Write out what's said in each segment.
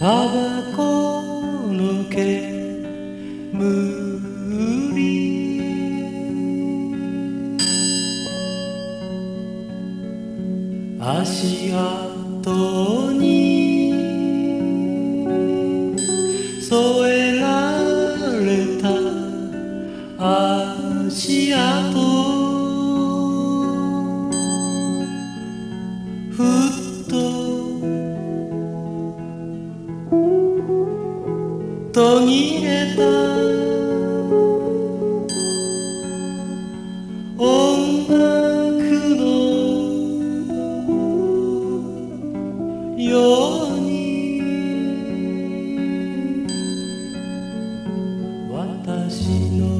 Tava sino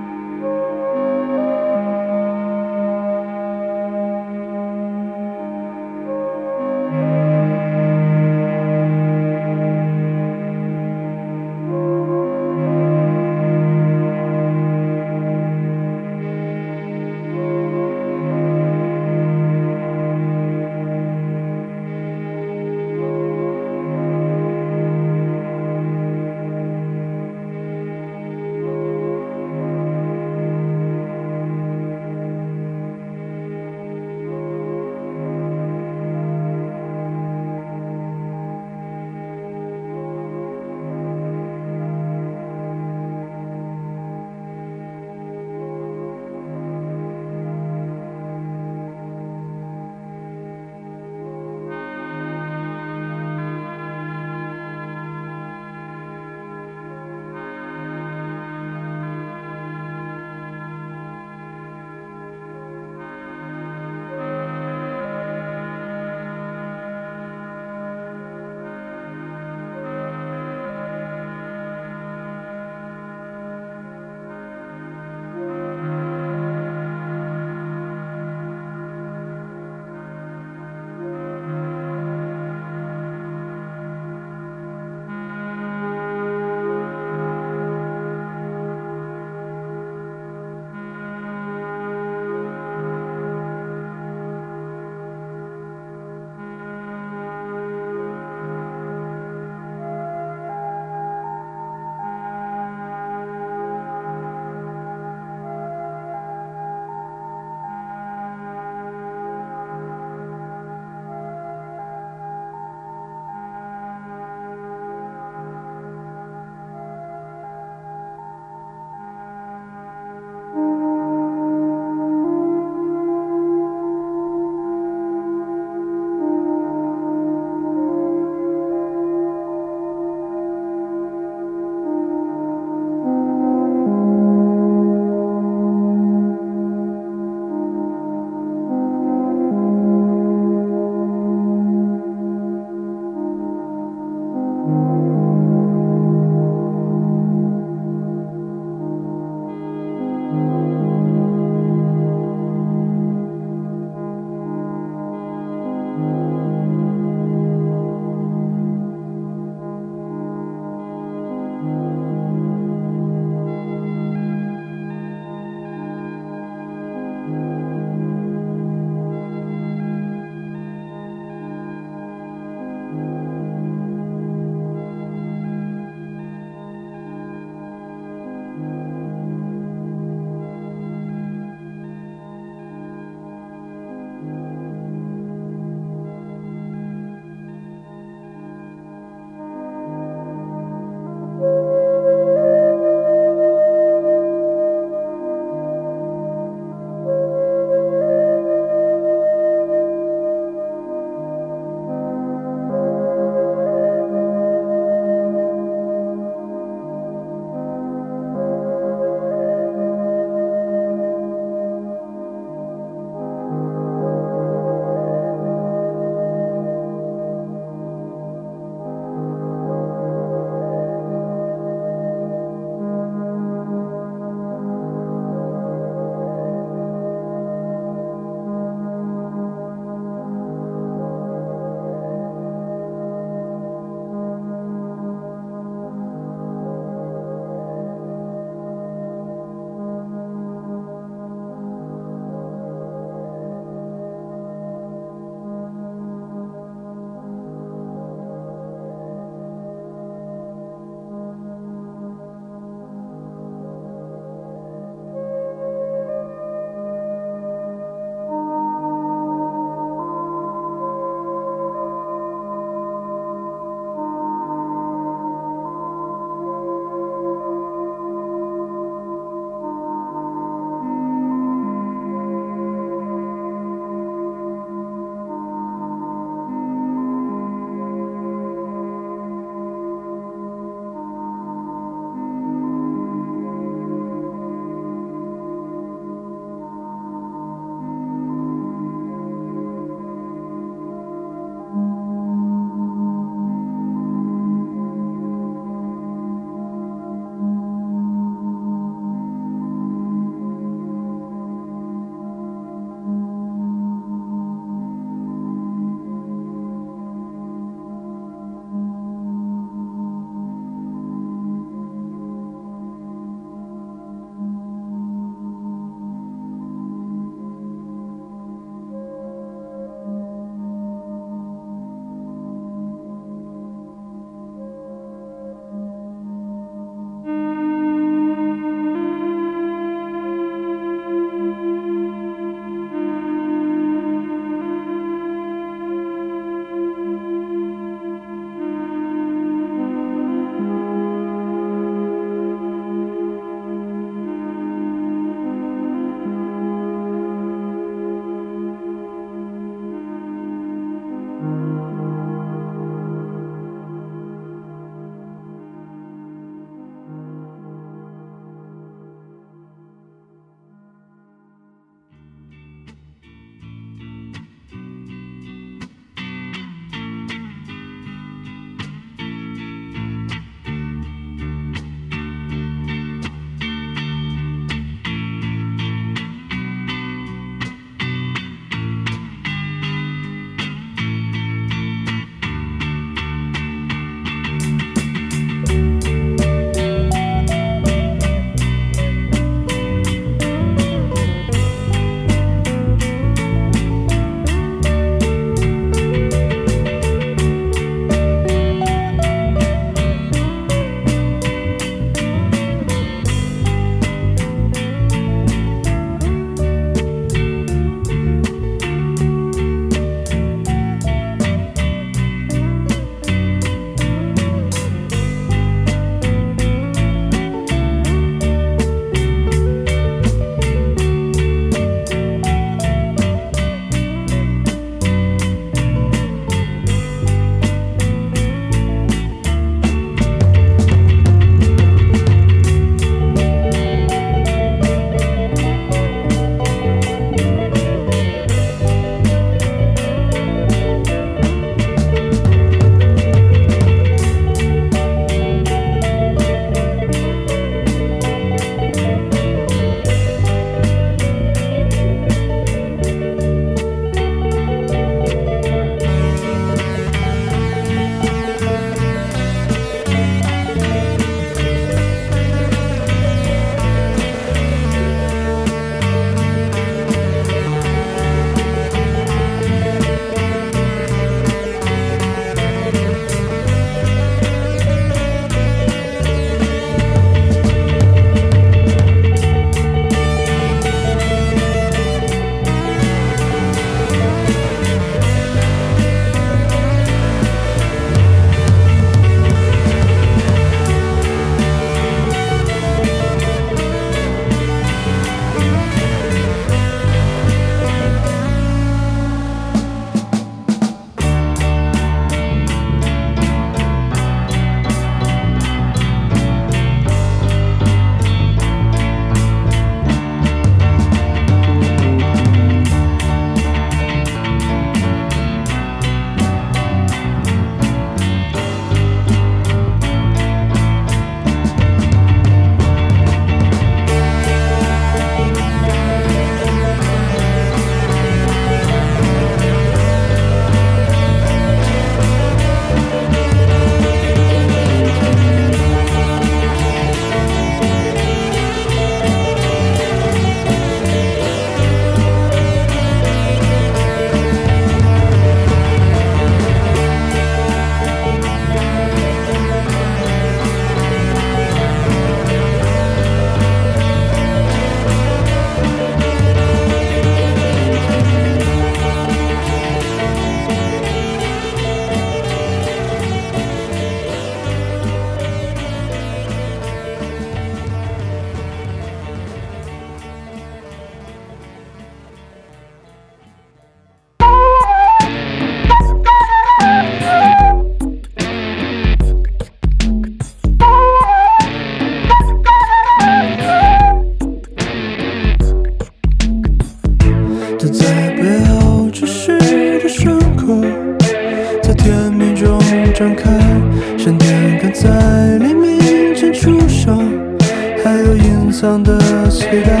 藏的期待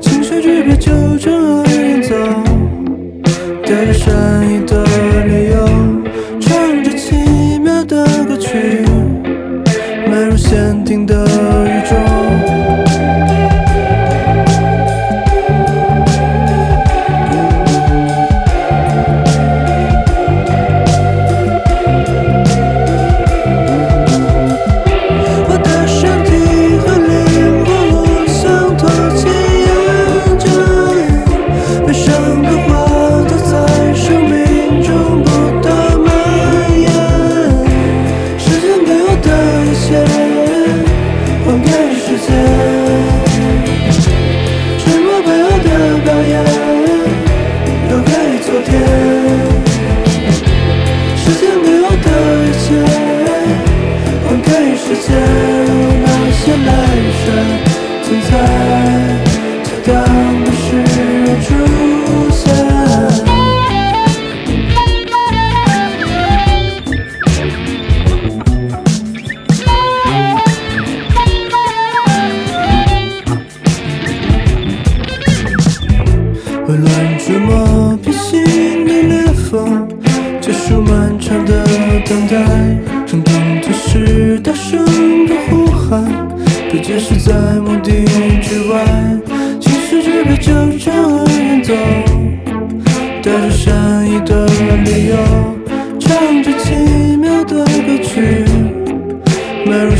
情绪之别就这样演奏带着善意的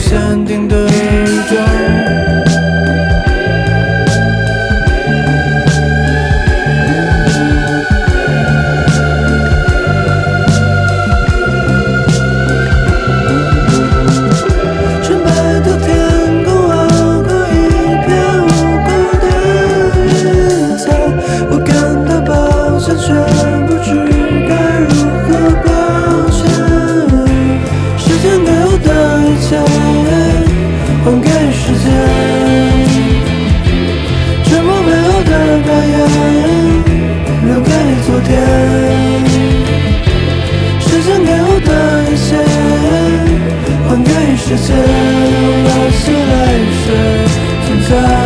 山顶的那些么是泪水，挣。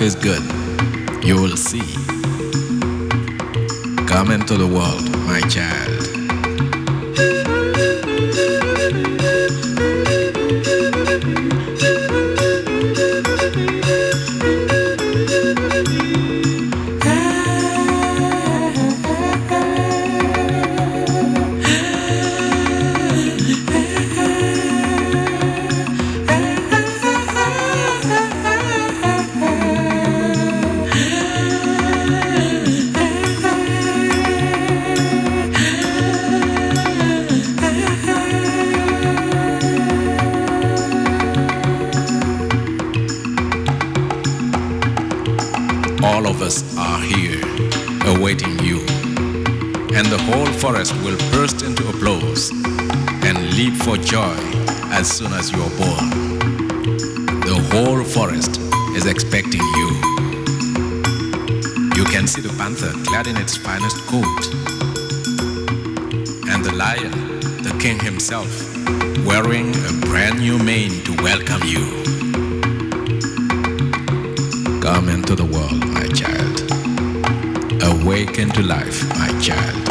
life is good, you will see. Come into the world, my child. forest will burst into applause and leap for joy as soon as you are born. The whole forest is expecting you. You can see the panther clad in its finest coat, and the lion, the king himself, wearing a brand new mane to welcome you. Come into the world, my child. Awaken to life, my child.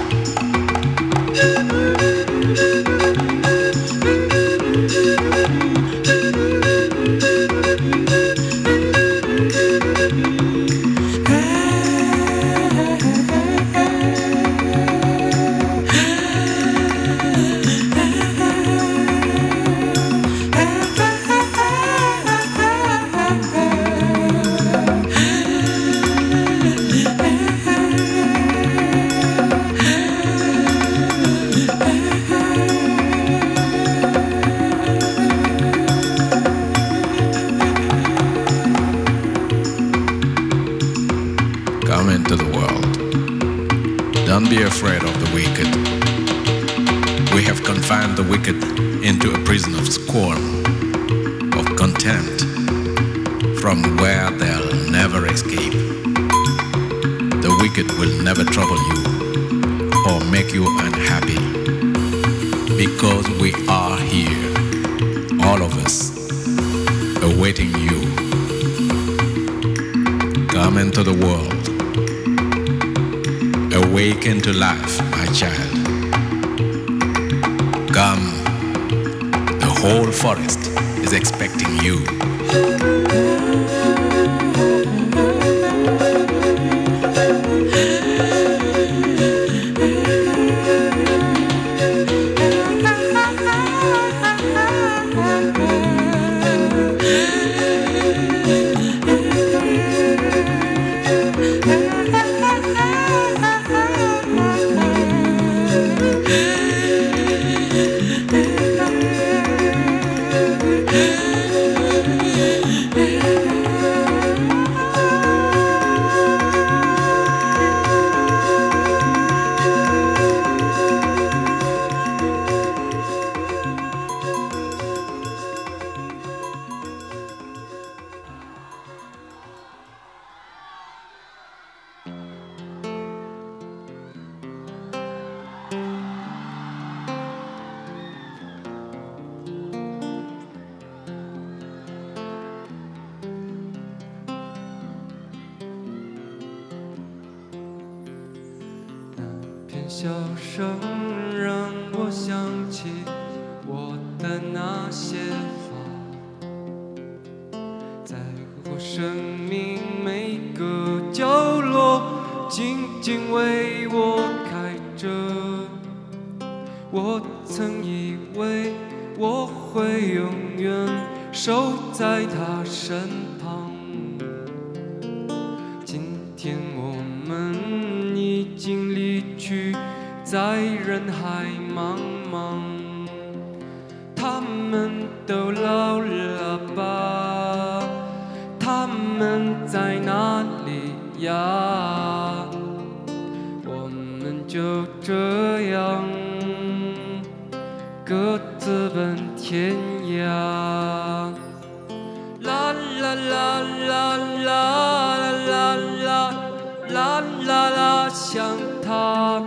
想他。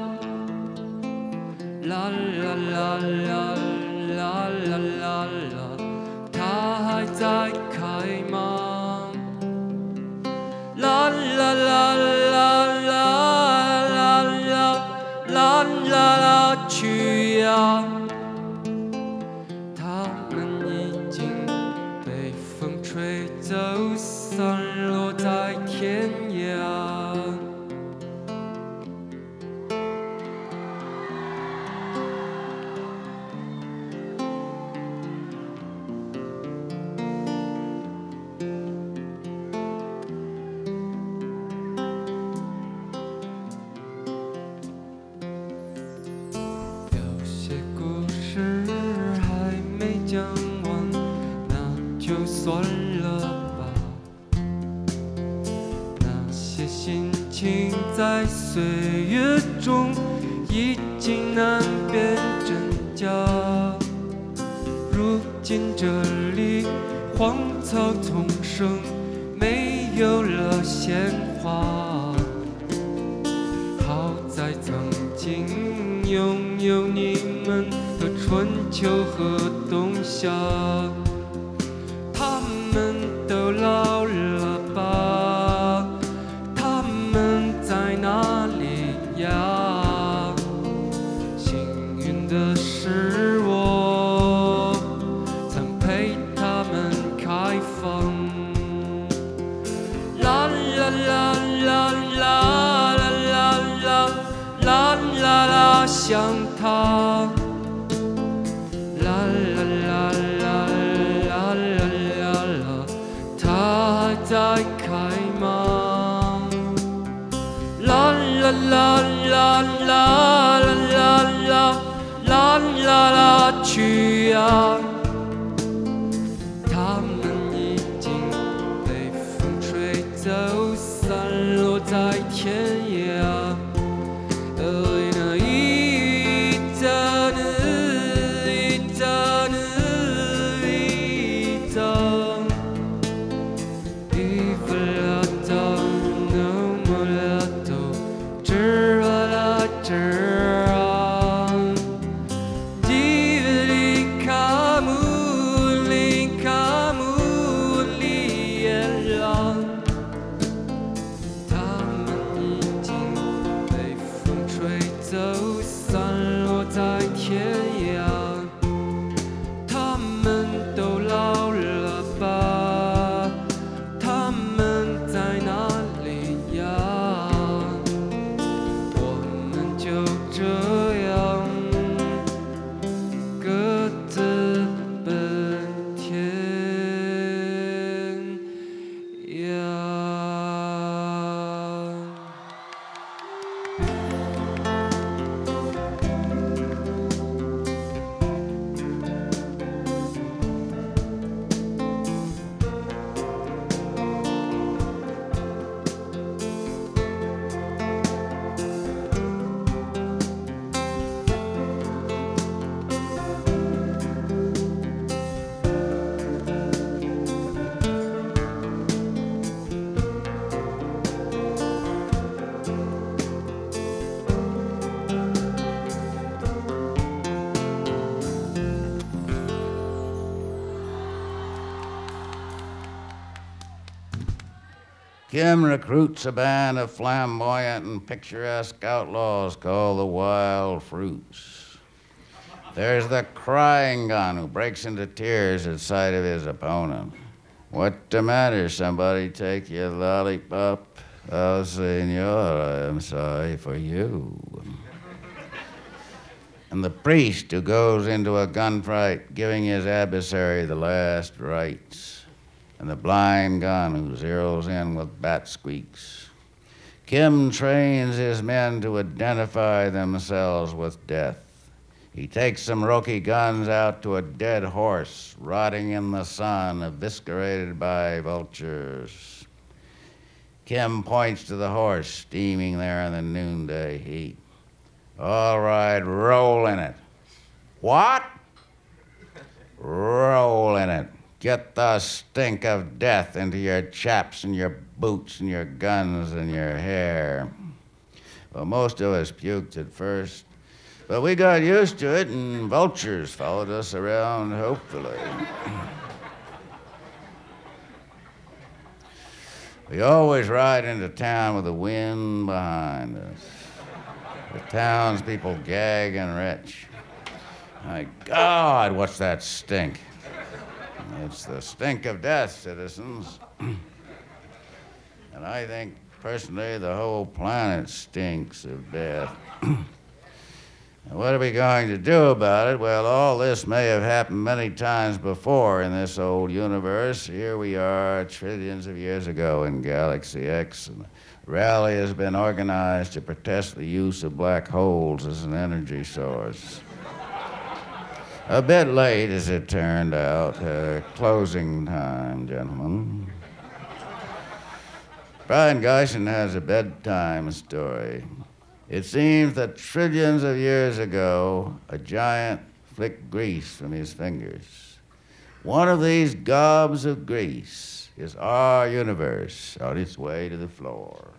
啦啦啦啦啦啦啦啦，他还在。这里荒草丛生没有了鲜花。好在曾经拥有你们的春秋和冬夏。Kim recruits a band of flamboyant and picturesque outlaws called the Wild Fruits. There's the crying gun who breaks into tears at sight of his opponent. What the matter? Somebody take your lollipop? Oh, senor, I'm sorry for you. And the priest who goes into a gunfight giving his adversary the last rites. And the blind gun who zeroes in with bat squeaks. Kim trains his men to identify themselves with death. He takes some Roki guns out to a dead horse rotting in the sun, eviscerated by vultures. Kim points to the horse steaming there in the noonday heat. All right, roll in it. What? Roll in it. Get the stink of death into your chaps and your boots and your guns and your hair. Well, most of us puked at first, but we got used to it, and vultures followed us around, hopefully. we always ride into town with the wind behind us. The townspeople gag and retch. My God, what's that stink? It's the stink of death, citizens. and I think, personally, the whole planet stinks of death. And what are we going to do about it? Well, all this may have happened many times before in this old universe. Here we are, trillions of years ago in Galaxy X, and a rally has been organized to protest the use of black holes as an energy source. A bit late, as it turned out. Uh, closing time, gentlemen. Brion Gysin has a bedtime story. It seems that trillions of years ago, a giant flicked grease from his fingers. One of these gobs of grease is our universe on its way to the floor.